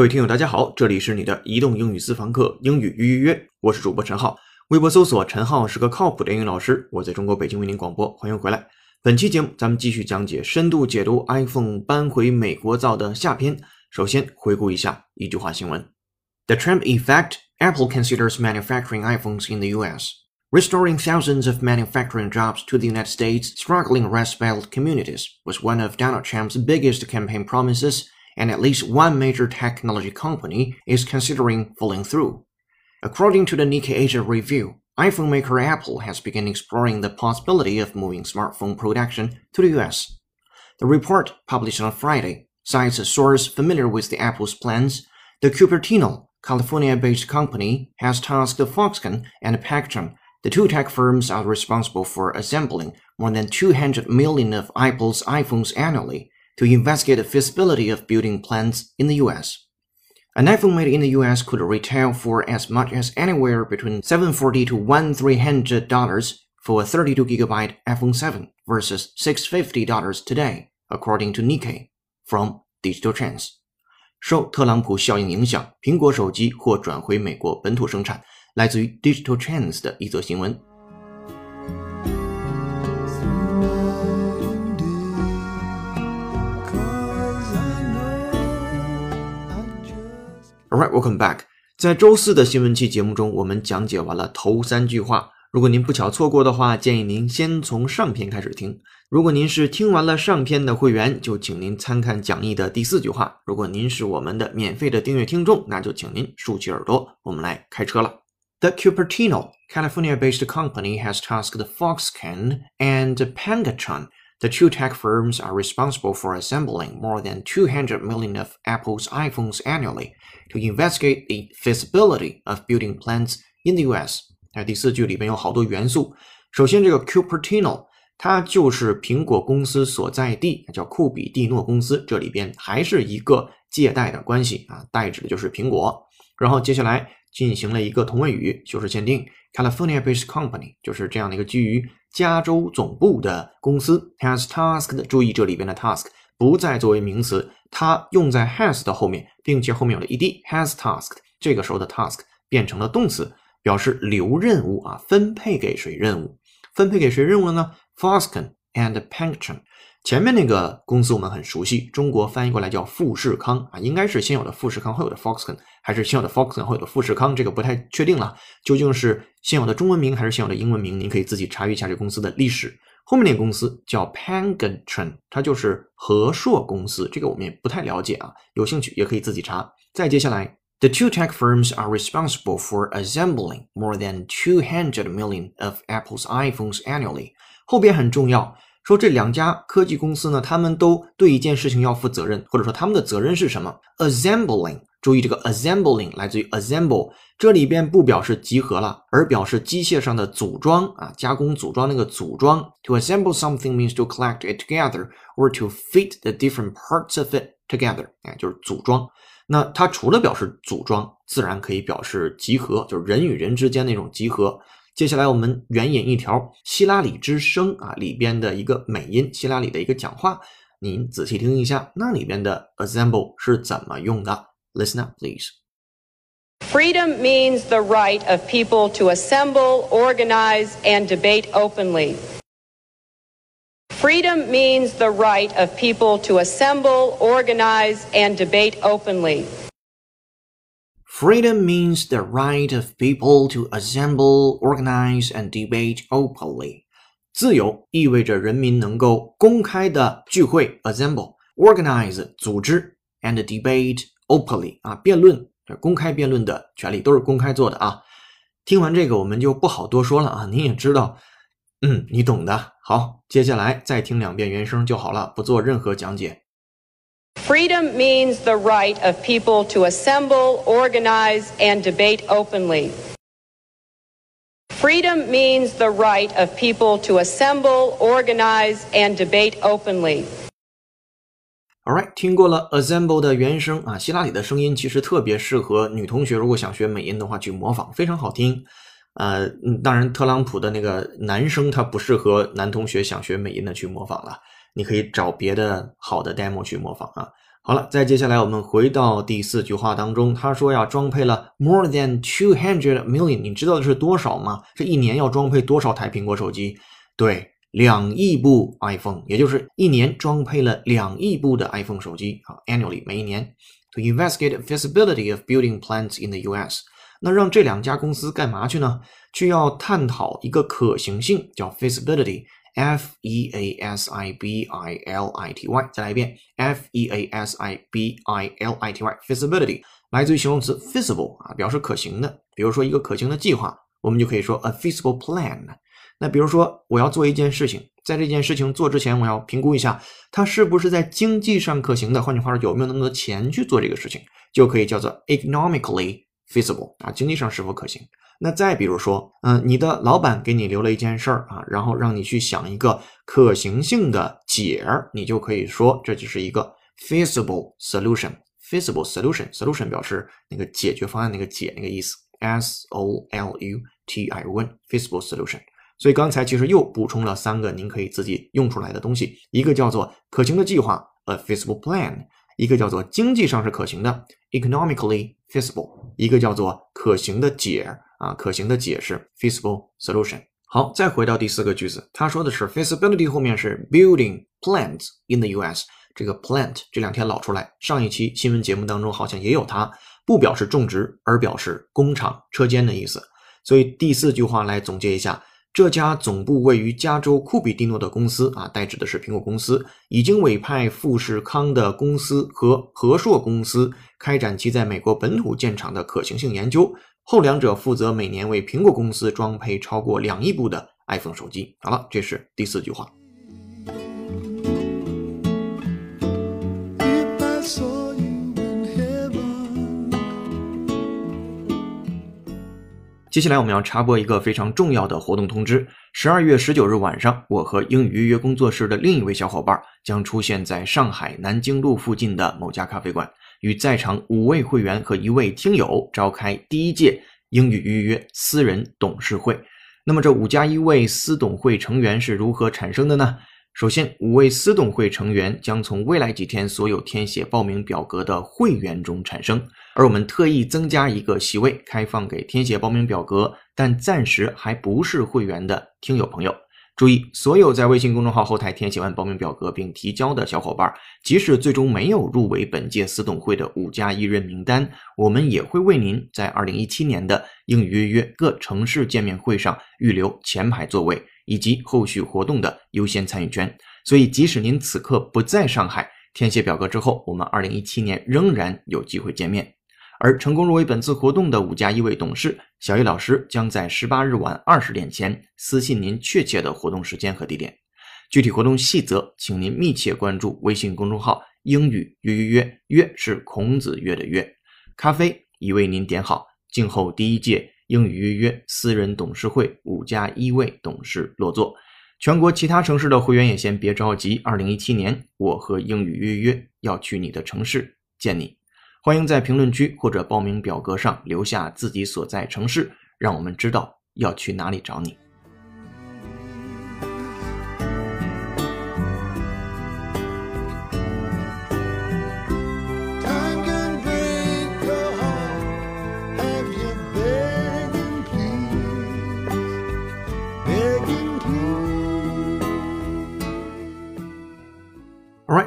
各位听友，大家好，这里是你的移动英语私房课英语预约，我是主播陈浩，微博搜索陈浩是个靠谱的英语老师，我在中国北京为您广播，欢迎回来。本期节目咱们继续讲解深度解读 iPhone 搬回美国造的下篇。首先回顾一下一句话新闻：The Trump effect. Apple considers manufacturing iPhones in the U.S. Restoring thousands of manufacturing jobs to the United States' struggling Rust Belt communities was one of Donald Trump's biggest campaign promises, and at least one major technology company is considering following through. According to the Nikkei Asia Review, iPhone maker Apple has begun exploring the possibility of moving smartphone production to the US. The report, published on Friday, cites a source familiar with the Apple's plans. The Cupertino, California-based company, has tasked Foxconn and Pactron the two tech firms are responsible for assembling more than 200 million of Apple's iPhones annually to investigate the feasibility of building plants in the US. An iPhone made in the US could retail for as much as anywhere between 740 to 1300 dollars for a 32 gigabyte iPhone 7 versus 650 dollars today, according to Nikkei from Digital Trends. 受特朗普效应影响，苹果手机或转回美国本土生产。来自于 Digital Trends 的一则新闻。 Alright, welcome back。在周四的新闻期节目中，我们讲解完了头三句话。如果您不巧错过的话，建议您先从上篇开始听。如果您是听完了上篇的会员，就请您参看讲义的第四句话。如果您是我们的免费的订阅听众，那就请您竖起耳朵，我们来开车了。The Cupertino, California-based company has tasked Foxconn and Pangatron, the two tech firms are responsible for assembling more than 200 million of Apple's iPhones annually, to investigate the feasibility of building plants in the U.S. 那第四句里面有好多元素。首先，这个 Cupertino 它就是苹果公司所在地，叫库比蒂诺公司。这里边还是一个借贷的关系啊，代指的就是苹果。然后接下来进行了一个同位语修饰限定，California-based company 就是这样的一个基于加州总部的公司，has tasked。注意这里边的 task 不再作为名词，它用在 has 的后面，并且后面有了 ed，has tasked。这个时候的 task 变成了动词，表示留任务啊，分配给谁任务？分配给谁任务了呢？Fosken and Pangtron。前面那个公司我们很熟悉，中国翻译过来叫富士康啊，应该是先有的富士康，后有的 Foxconn，还是先有的 Foxconn，后有的富士康？这个不太确定了，究竟是先有的中文名还是先有的英文名？您可以自己查阅一下这公司的历史。后面那个公司叫 p a n g a t r o n 它就是和硕公司，这个我们也不太了解啊，有兴趣也可以自己查。再接下来，The two tech firms are responsible for assembling more than two hundred million of Apple's iPhones annually。后边很重要。说这两家科技公司呢，他们都对一件事情要负责任，或者说他们的责任是什么？Assembling，注意这个 assembling 来自于 assemble，这里边不表示集合了，而表示机械上的组装啊，加工组装那个组装。To assemble something means to collect it together or to fit the different parts of it together，哎，就是组装。那它除了表示组装，自然可以表示集合，就是人与人之间那种集合。接下来我们援引一条希拉里之声啊里边的一个美音，希拉里的一个讲话，您仔细听一下，那里边的 assemble 是怎么用的？Listen up, please. Freedom means the right of people to assemble, organize, and debate openly. Freedom means the right of people to assemble, organize, and debate openly. Freedom means the right of people to assemble, organize, and debate openly. 自由意味着人民能够公开的聚会 （assemble）、organize 组织 and debate openly 啊，辩论公开辩论的权利都是公开做的啊。听完这个，我们就不好多说了啊。您也知道，嗯，你懂的。好，接下来再听两遍原声就好了，不做任何讲解。Freedom means the right of people to assemble, organize, and debate openly. Freedom means the right of people to assemble, organize, and debate openly. Alright，听过了 assemble 的原声啊，希拉里的声音其实特别适合女同学，如果想学美音的话去模仿，非常好听。呃，当然特朗普的那个男生他不适合男同学想学美音的去模仿了。 你可以找别的好的 demo 去模仿啊。好了，再接下来我们回到第四句话当中，他说呀，装配了 more than two hundred million，你知道的是多少吗？这一年要装配多少台苹果手机？对，两亿部 iPhone，也就是一年装配了两亿部的 iPhone 手机啊，annually 每一年。To investigate feasibility of building plants in the U.S.，那让这两家公司干嘛去呢？去要探讨一个可行性，叫 feasibility。F E A S I B I L I T Y，再来一遍，F E A S I B I L I T Y，feasibility 来自于形容词 feasible 啊，表示可行的。比如说一个可行的计划，我们就可以说 a feasible plan。那比如说我要做一件事情，在这件事情做之前，我要评估一下它是不是在经济上可行的。换句话说，有没有那么多钱去做这个事情，就可以叫做 economically feasible 啊，经济上是否可行。那再比如说，嗯，你的老板给你留了一件事儿啊，然后让你去想一个可行性的解，你就可以说这就是一个 feasible solution。feasible solution，solution 表示那个解决方案那个解那个意思。S O L U T I O N，feasible solution。所以刚才其实又补充了三个您可以自己用出来的东西，一个叫做可行的计划，a feasible plan。一个叫做经济上是可行的，economically feasible；一个叫做可行的解啊，可行的解释，feasible solution。好，再回到第四个句子，他说的是 feasibility 后面是 building plants in the U.S. 这个 plant 这两天老出来，上一期新闻节目当中好像也有它，不表示种植，而表示工厂、车间的意思。所以第四句话来总结一下。这家总部位于加州库比蒂诺的公司啊，代指的是苹果公司，已经委派富士康的公司和和硕公司开展其在美国本土建厂的可行性研究。后两者负责每年为苹果公司装配超过两亿部的 iPhone 手机。好了，这是第四句话。接下来我们要插播一个非常重要的活动通知：十二月十九日晚上，我和英语预约工作室的另一位小伙伴将出现在上海南京路附近的某家咖啡馆，与在场五位会员和一位听友召开第一届英语预约私人董事会。那么，这五加一位私董会成员是如何产生的呢？首先，五位私董会成员将从未来几天所有填写报名表格的会员中产生。而我们特意增加一个席位，开放给填写报名表格但暂时还不是会员的听友朋友。注意，所有在微信公众号后台填写完报名表格并提交的小伙伴，即使最终没有入围本届私董会的五加一人名单，我们也会为您在二零一七年的英语约约各城市见面会上预留前排座位以及后续活动的优先参与权。所以，即使您此刻不在上海，填写表格之后，我们二零一七年仍然有机会见面。而成功入围本次活动的五加一位董事小易老师，将在十八日晚二十点前私信您确切的活动时间和地点。具体活动细则，请您密切关注微信公众号“英语约约约”，约是孔子约的约。咖啡已为您点好，静候第一届英语约约私人董事会五加一位董事落座。全国其他城市的会员也先别着急，二零一七年我和英语约约要去你的城市见你。欢迎在评论区或者报名表格上留下自己所在城市，让我们知道要去哪里找你。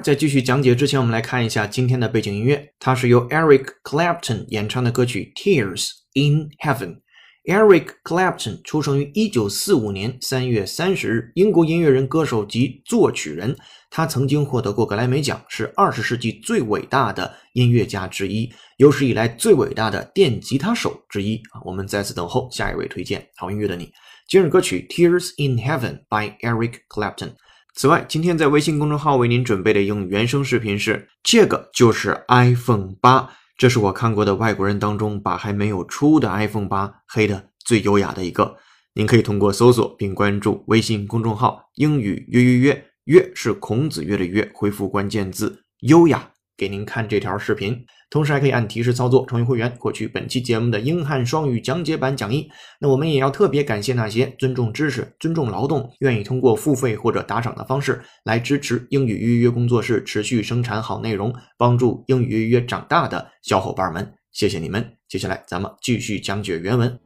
在继续讲解之前，我们来看一下今天的背景音乐，它是由 Eric Clapton 演唱的歌曲《Tears in Heaven》。Eric Clapton 出生于1945年3月30日，英国音乐人、歌手及作曲人。他曾经获得过格莱美奖，是20世纪最伟大的音乐家之一，有史以来最伟大的电吉他手之一啊！我们在此等候下一位推荐好音乐的你。今日歌曲《Tears in Heaven》by Eric Clapton。此外，今天在微信公众号为您准备的英语原声视频是这个，就是 iPhone 八，这是我看过的外国人当中把还没有出的 iPhone 八黑的最优雅的一个。您可以通过搜索并关注微信公众号“英语约约约”，约是孔子约的约，回复关键字“优雅”给您看这条视频，同时还可以按提示操作成为会员，获取本期节目的英汉双语讲解版讲义。那我们也要特别感谢那些尊重知识、尊重劳动，愿意通过付费或者打赏的方式来支持英语预约工作室持续生产好内容，帮助英语预约长大的小伙伴们，谢谢你们！接下来咱们继续讲解原文。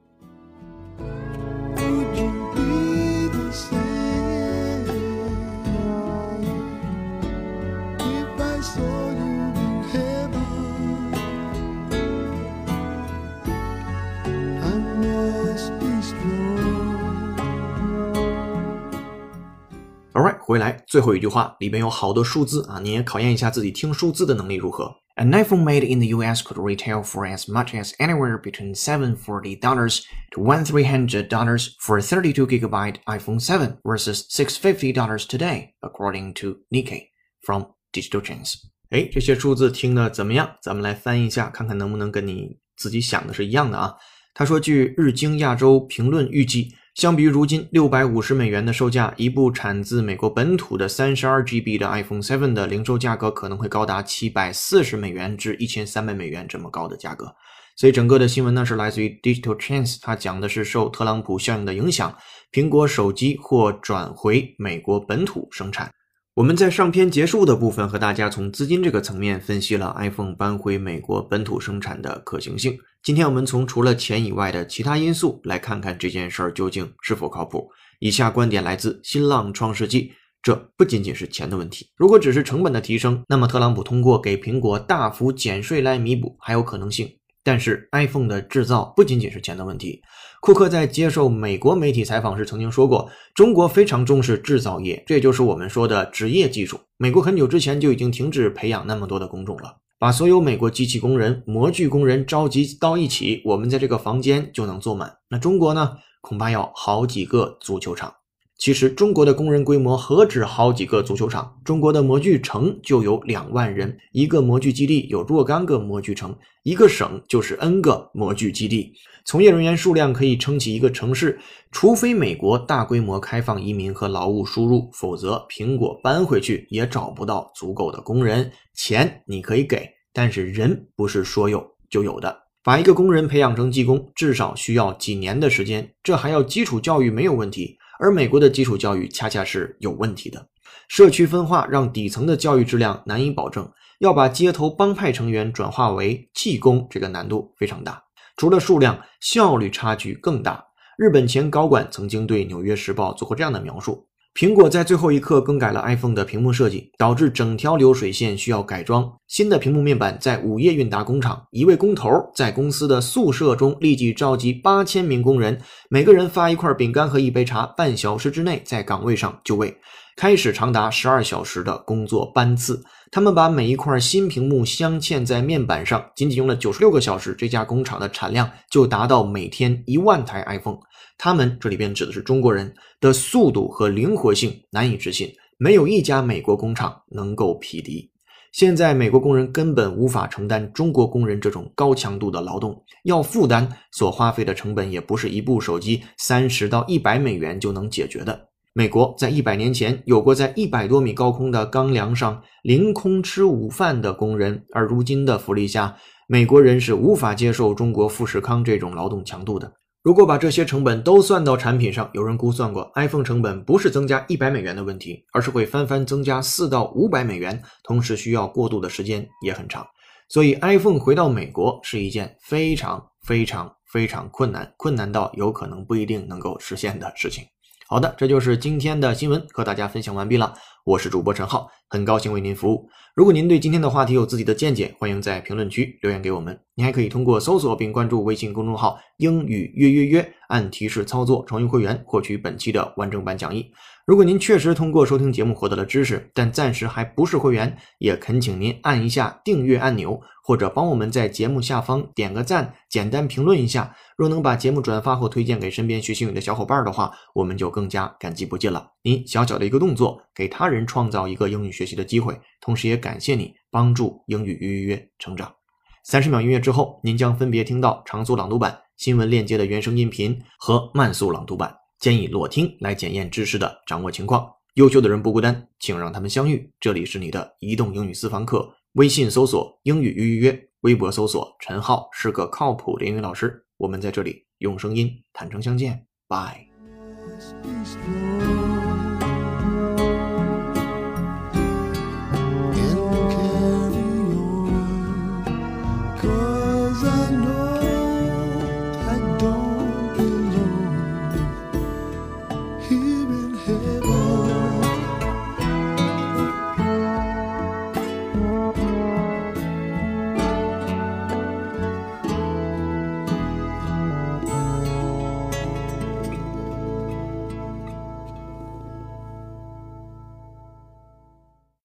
回来最后一句话里边有好多数字啊，你也考验一下自己听数字的能力如何。An iPhone made in the US could retail for as much as anywhere between $740 to $1,300 for a 32 gigabyte iPhone 7 versus $650 today, according to Nikkei from Digital Trends。哎，这些数字听的怎么样？咱们来翻译一下，看看能不能跟你自己想的是一样的啊。他说，据日经亚洲评论预计。 相比于如今六百五十美元的售价，一部产自美国本土的三十二 GB 的 iPhone 7的零售价格可能会高达七百四十美元至一千三百美元这么高的价格。所以整个的新闻呢是来自于 Digital Trends，它讲的是受特朗普效应的影响，苹果手机或转回美国本土生产。我们在上篇结束的部分和大家从资金这个层面分析了 iPhone 搬回美国本土生产的可行性。今天我们从除了钱以外的其他因素来看看这件事儿究竟是否靠谱。以下观点来自新浪创世纪，这不仅仅是钱的问题。如果只是成本的提升，那么特朗普通过给苹果大幅减税来弥补还有可能性。但是 iPhone 的制造不仅仅是钱的问题。库克在接受美国媒体采访时曾经说过：“中国非常重视制造业，这就是我们说的职业技术。美国很久之前就已经停止培养那么多的工种了，把所有美国机器工人、模具工人召集到一起，我们在这个房间就能坐满。那中国呢？恐怕要好几个足球场。”其实中国的工人规模何止好几个足球场？中国的模具城就有两万人，一个模具基地有若干个模具城，一个省就是 N 个模具基地，从业人员数量可以撑起一个城市。除非美国大规模开放移民和劳务输入，否则苹果搬回去也找不到足够的工人。钱你可以给，但是人不是说有就有的。把一个工人培养成技工，至少需要几年的时间，这还要基础教育没有问题。而美国的基础教育恰恰是有问题的，社区分化让底层的教育质量难以保证。要把街头帮派成员转化为技工，这个难度非常大。除了数量，效率差距更大。日本前高管曾经对《纽约时报》做过这样的描述。苹果在最后一刻更改了 iPhone 的屏幕设计，导致整条流水线需要改装。新的屏幕面板在午夜运达工厂，一位工头在公司的宿舍中立即召集八千名工人，每个人发一块饼干和一杯茶，半小时之内在岗位上就位，开始长达十二小时的工作班次。他们把每一块新屏幕镶嵌在面板上，仅仅用了九十六个小时，这家工厂的产量就达到每天一万台 iPhone。他们这里边指的是中国人的速度和灵活性难以置信，没有一家美国工厂能够匹敌。现在美国工人根本无法承担中国工人这种高强度的劳动，要负担所花费的成本也不是一部手机三十到一百美元就能解决的。美国在一百年前有过在一百多米高空的钢梁上凌空吃午饭的工人，而如今的福利下，美国人是无法接受中国富士康这种劳动强度的。如果把这些成本都算到产品上，有人估算过，iPhone 成本不是增加一百美元的问题，而是会翻番增加四到五百美元，同时需要过渡的时间也很长。所以，iPhone 回到美国是一件非常非常非常困难，困难到有可能不一定能够实现的事情。好的，这就是今天的新闻，和大家分享完毕了。我是主播陈浩，很高兴为您服务。如果您对今天的话题有自己的见解，欢迎在评论区留言给我们。您还可以通过搜索并关注微信公众号“英语约约约”，按提示操作成为会员，获取本期的完整版讲义。如果您确实通过收听节目获得了知识，但暂时还不是会员，也恳请您按一下订阅按钮。或者帮我们在节目下方点个赞，简单评论一下。若能把节目转发或推荐给身边学习英语的小伙伴的话，我们就更加感激不尽了。您小小的一个动作，给他人创造一个英语学习的机会，同时也感谢你帮助英语预约成长。三十秒音乐之后，您将分别听到长速朗读版、新闻链接的原声音频和慢速朗读版。建议裸听来检验知识的掌握情况。优秀的人不孤单请让他们相遇。这里是你的移动英语私房课微信搜索英语预约微博搜索陈浩是个靠谱的英语老师。我们在这里用声音坦诚相见。Bye